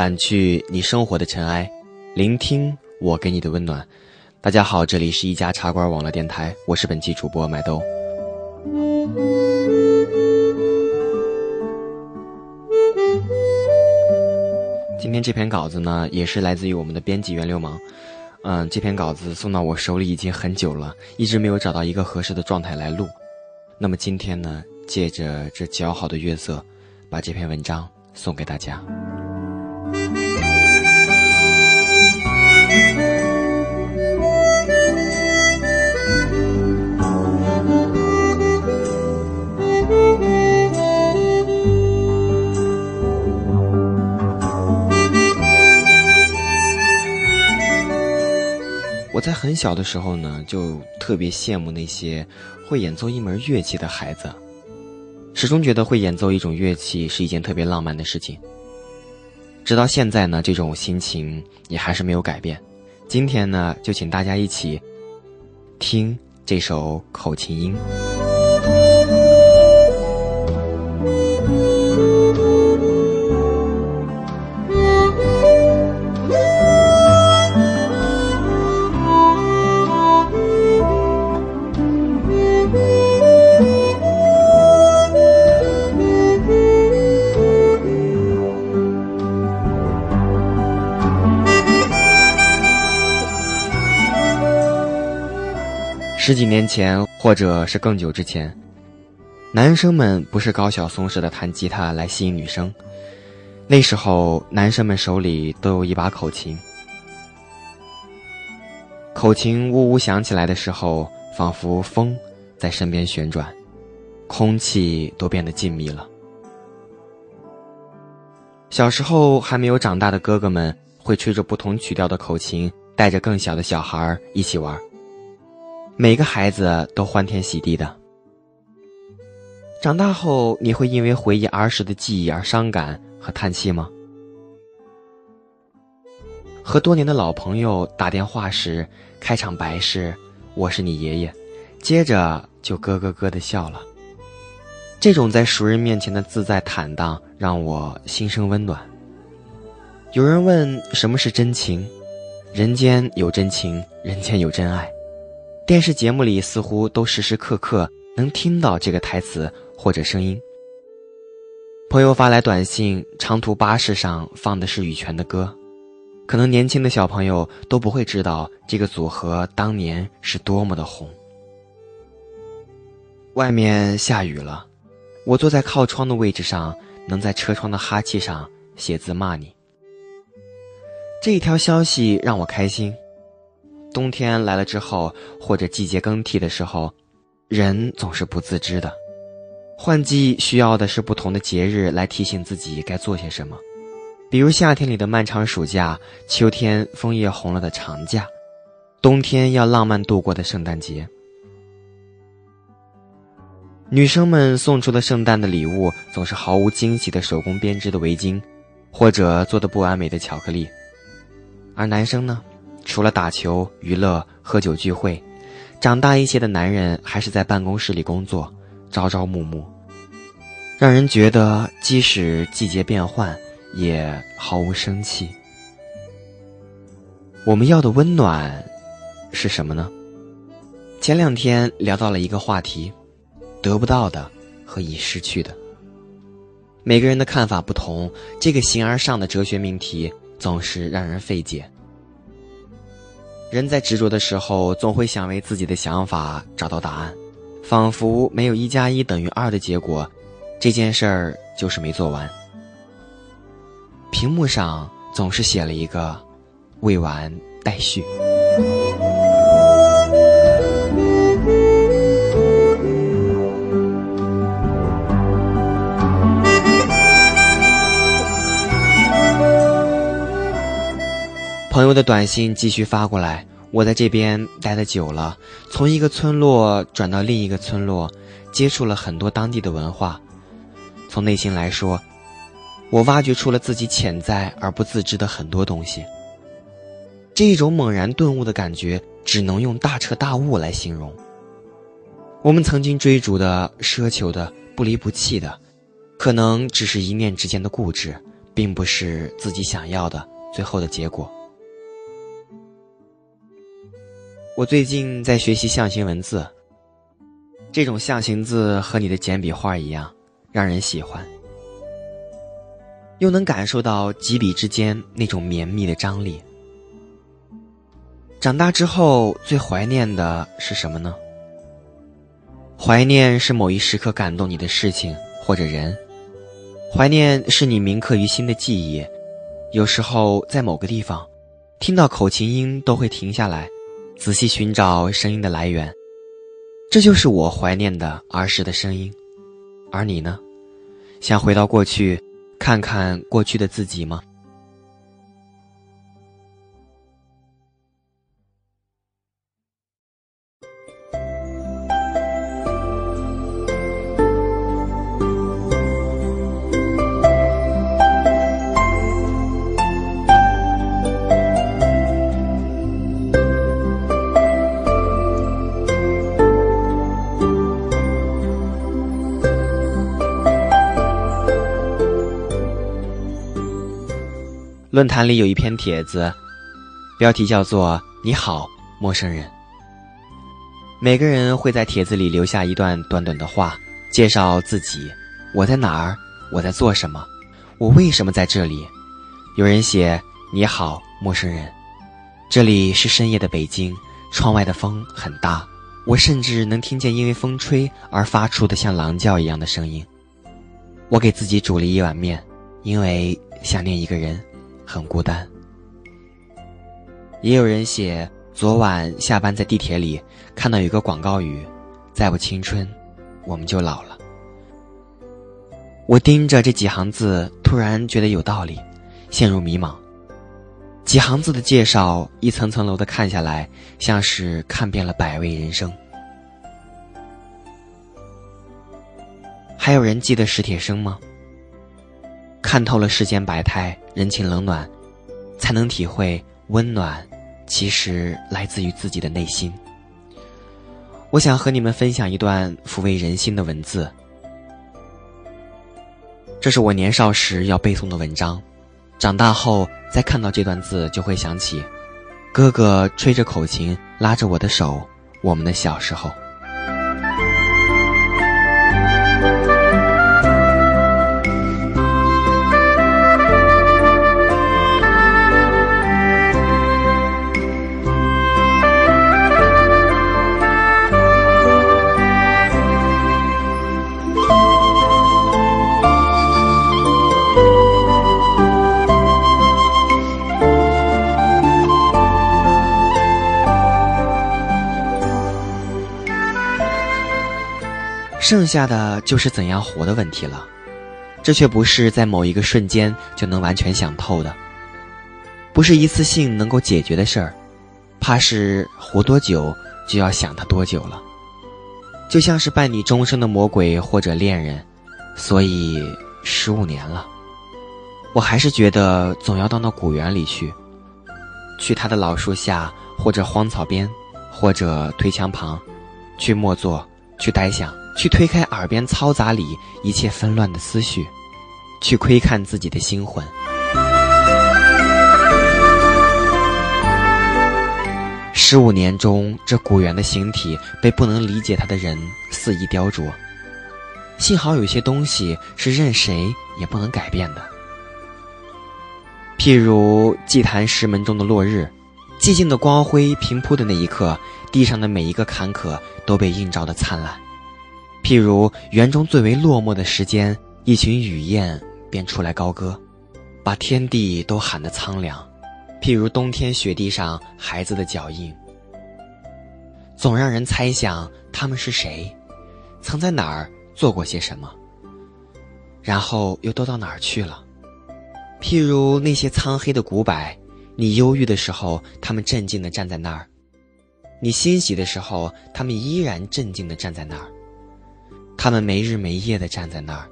掸去你生活的尘埃，聆听我给你的温暖。大家好，这里是一家茶馆网络电台，我是本期主播麦兜。今天这篇稿子呢，也是来自于我们的编辑袁流氓。嗯，这篇稿子送到我手里已经很久了，一直没有找到一个合适的状态来录。那么今天呢，借着这姣好的月色，把这篇文章送给大家。我在很小的时候呢，就特别羡慕那些会演奏一门乐器的孩子，始终觉得会演奏一种乐器是一件特别浪漫的事情。直到现在呢，这种心情也还是没有改变。今天呢，就请大家一起听这首口琴音。十几年前，或者是更久之前，男生们不是高晓松式的弹吉他来吸引女生，那时候男生们手里都有一把口琴。口琴呜呜响起来的时候，仿佛风在身边旋转，空气都变得静谧了。小时候还没有长大的哥哥们会吹着不同曲调的口琴，带着更小的小孩一起玩。每个孩子都欢天喜地的。长大后，你会因为回忆儿时的记忆而伤感和叹气吗？和多年的老朋友打电话时，开场白是“我是你爷爷”，接着就咯咯咯的笑了。这种在熟人面前的自在坦荡，让我心生温暖。有人问什么是真情？人间有真情，人间有真爱。电视节目里似乎都时时刻刻能听到这个台词或者声音。朋友发来短信，长途巴士上放的是羽泉的歌，可能年轻的小朋友都不会知道这个组合当年是多么的红。外面下雨了，我坐在靠窗的位置上，能在车窗的哈气上写字骂你。这一条消息让我开心。冬天来了之后，或者季节更替的时候，人总是不自知的。换季需要的是不同的节日来提醒自己该做些什么，比如夏天里的漫长暑假，秋天枫叶红了的长假，冬天要浪漫度过的圣诞节。女生们送出的圣诞的礼物总是毫无惊喜的手工编织的围巾，或者做的不完美的巧克力，而男生呢？除了打球、娱乐、喝酒、聚会，长大一些的男人还是在办公室里工作，朝朝暮暮，让人觉得即使季节变换，也毫无生气。我们要的温暖是什么呢？前两天聊到了一个话题：得不到的和已失去的。每个人的看法不同，这个形而上的哲学命题总是让人费解。人在执着的时候，总会想为自己的想法找到答案，仿佛没有一加一等于二的结果，这件事儿就是没做完。屏幕上总是写了一个“未完待续”。朋友的短信继续发过来，我在这边待的久了，从一个村落转到另一个村落，接触了很多当地的文化。从内心来说，我挖掘出了自己潜在而不自知的很多东西。这一种猛然顿悟的感觉，只能用大彻大悟来形容。我们曾经追逐的、奢求的、不离不弃的，可能只是一念之间的固执。并不是自己想要的最后的结果。我最近在学习象形文字，这种象形字和你的简笔画一样，让人喜欢，又能感受到几笔之间那种绵密的张力。长大之后最怀念的是什么呢？怀念是某一时刻感动你的事情或者人，怀念是你铭刻于心的记忆。有时候在某个地方，听到口琴音都会停下来。仔细寻找声音的来源，这就是我怀念的儿时的声音。而你呢？想回到过去，看看过去的自己吗？论坛里有一篇帖子，标题叫做“你好，陌生人”。每个人会在帖子里留下一段短短的话，介绍自己：我在哪儿，我在做什么，我为什么在这里。有人写：“你好，陌生人，这里是深夜的北京，窗外的风很大，我甚至能听见因为风吹而发出的像狼叫一样的声音。我给自己煮了一碗面，因为想念一个人。”很孤单。也有人写，昨晚下班在地铁里看到有个广告语：“再不青春，我们就老了。”我盯着这几行字，突然觉得有道理，陷入迷茫。几行字的介绍，一层层楼的看下来，像是看遍了百味人生。还有人记得史铁生吗？看透了世间百态，人情冷暖，才能体会温暖，其实来自于自己的内心。我想和你们分享一段抚慰人心的文字，这是我年少时要背诵的文章，长大后再看到这段字，就会想起哥哥吹着口琴，拉着我的手，我们的小时候。剩下的就是怎样活的问题了，这却不是在某一个瞬间就能完全想透的，不是一次性能够解决的事儿，怕是活多久就要想他多久了，就像是伴你终生的魔鬼或者恋人，所以十五年了，我还是觉得总要到那古园里去，去他的老树下，或者荒草边，或者推墙旁，去默坐，去呆想。去推开耳边嘈杂里一切纷乱的思绪，去窥看自己的心魂。十五年中，这古猿的形体被不能理解他的人肆意雕琢。幸好有些东西是任谁也不能改变的，譬如祭坛石门中的落日，寂静的光辉平铺的那一刻，地上的每一个坎坷都被映照的灿烂。譬如园中最为落寞的时间，一群雨燕便出来高歌，把天地都喊得苍凉。譬如冬天雪地上孩子的脚印，总让人猜想他们是谁，曾在哪儿做过些什么，然后又都到哪儿去了。譬如那些苍黑的古柏，你忧郁的时候，他们镇静地站在那儿；你欣喜的时候，他们依然镇静地站在那儿。他们没日没夜的站在那儿，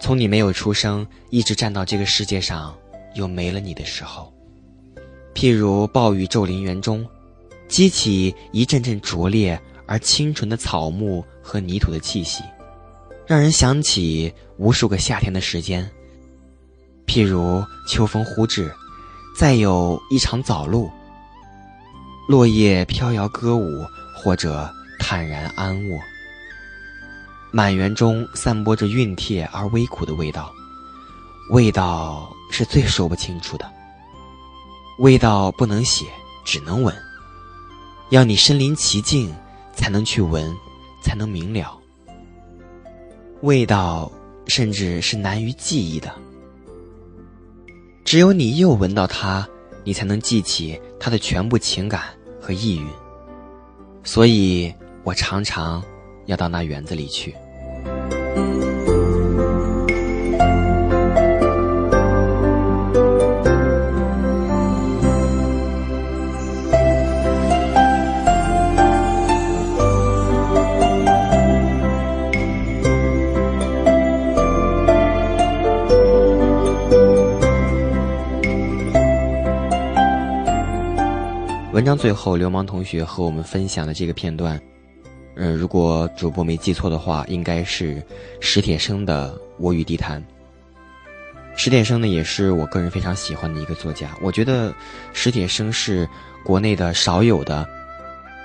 从你没有出生，一直站到这个世界上又没了你的时候。譬如暴雨骤临园中，激起一阵阵灼烈而清纯的草木和泥土的气息，让人想起无数个夏天的时间。譬如秋风忽至，再有一场早露，落叶飘摇歌舞，或者坦然安卧。满园中散播着熨帖而微苦的味道，味道是最说不清楚的。味道不能写，只能闻，要你身临其境才能去闻，才能明了。味道甚至是难于记忆的，只有你又闻到它，你才能记起它的全部情感和意蕴。所以我常常要到那园子里去。文章最后，流氓同学和我们分享的这个片段。嗯，如果主播没记错的话，应该是史铁生的《我与地坛》。史铁生呢，也是我个人非常喜欢的一个作家。我觉得史铁生是国内的少有的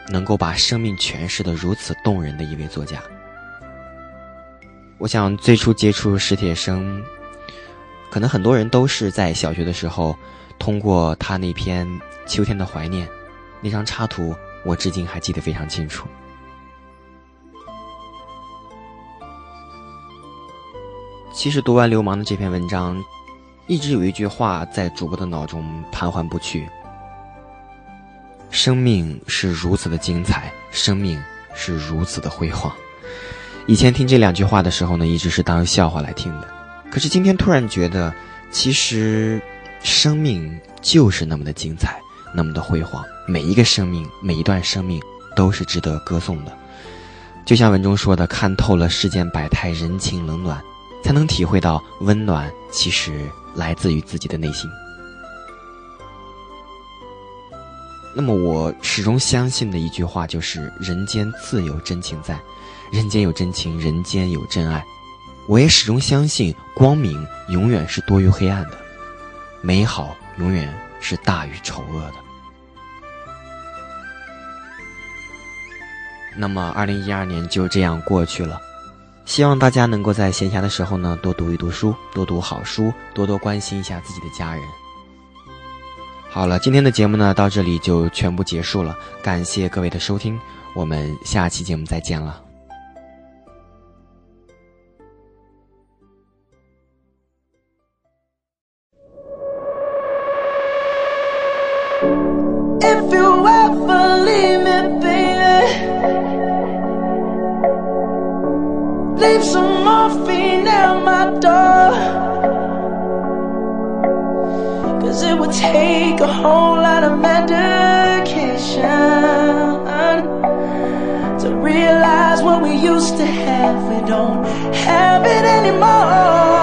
能够把生命诠释的如此动人的一位作家。我想最初接触史铁生，可能很多人都是在小学的时候，通过他那篇《秋天的怀念》那张插图，我至今还记得非常清楚。其实读完流氓的这篇文章，一直有一句话在主播的脑中盘桓不去：生命是如此的精彩，生命是如此的辉煌。以前听这两句话的时候呢，一直是当笑话来听的。可是今天突然觉得，其实生命就是那么的精彩，那么的辉煌。每一个生命，每一段生命，都是值得歌颂的。就像文中说的：“看透了世间百态，人情冷暖。”才能体会到温暖，其实来自于自己的内心。那么，我始终相信的一句话就是：“人间自有真情在，人间有真情，人间有真爱。”我也始终相信，光明永远是多于黑暗的，美好永远是大于丑恶的。那么，二零一二年就这样过去了。希望大家能够在闲暇的时候呢，多读一读书，多读好书，多多关心一下自己的家人。好了，今天的节目呢，到这里就全部结束了，感谢各位的收听，我们下期节目再见了。Would take a whole lot of medication to realize what we used to have. We don't have it anymore.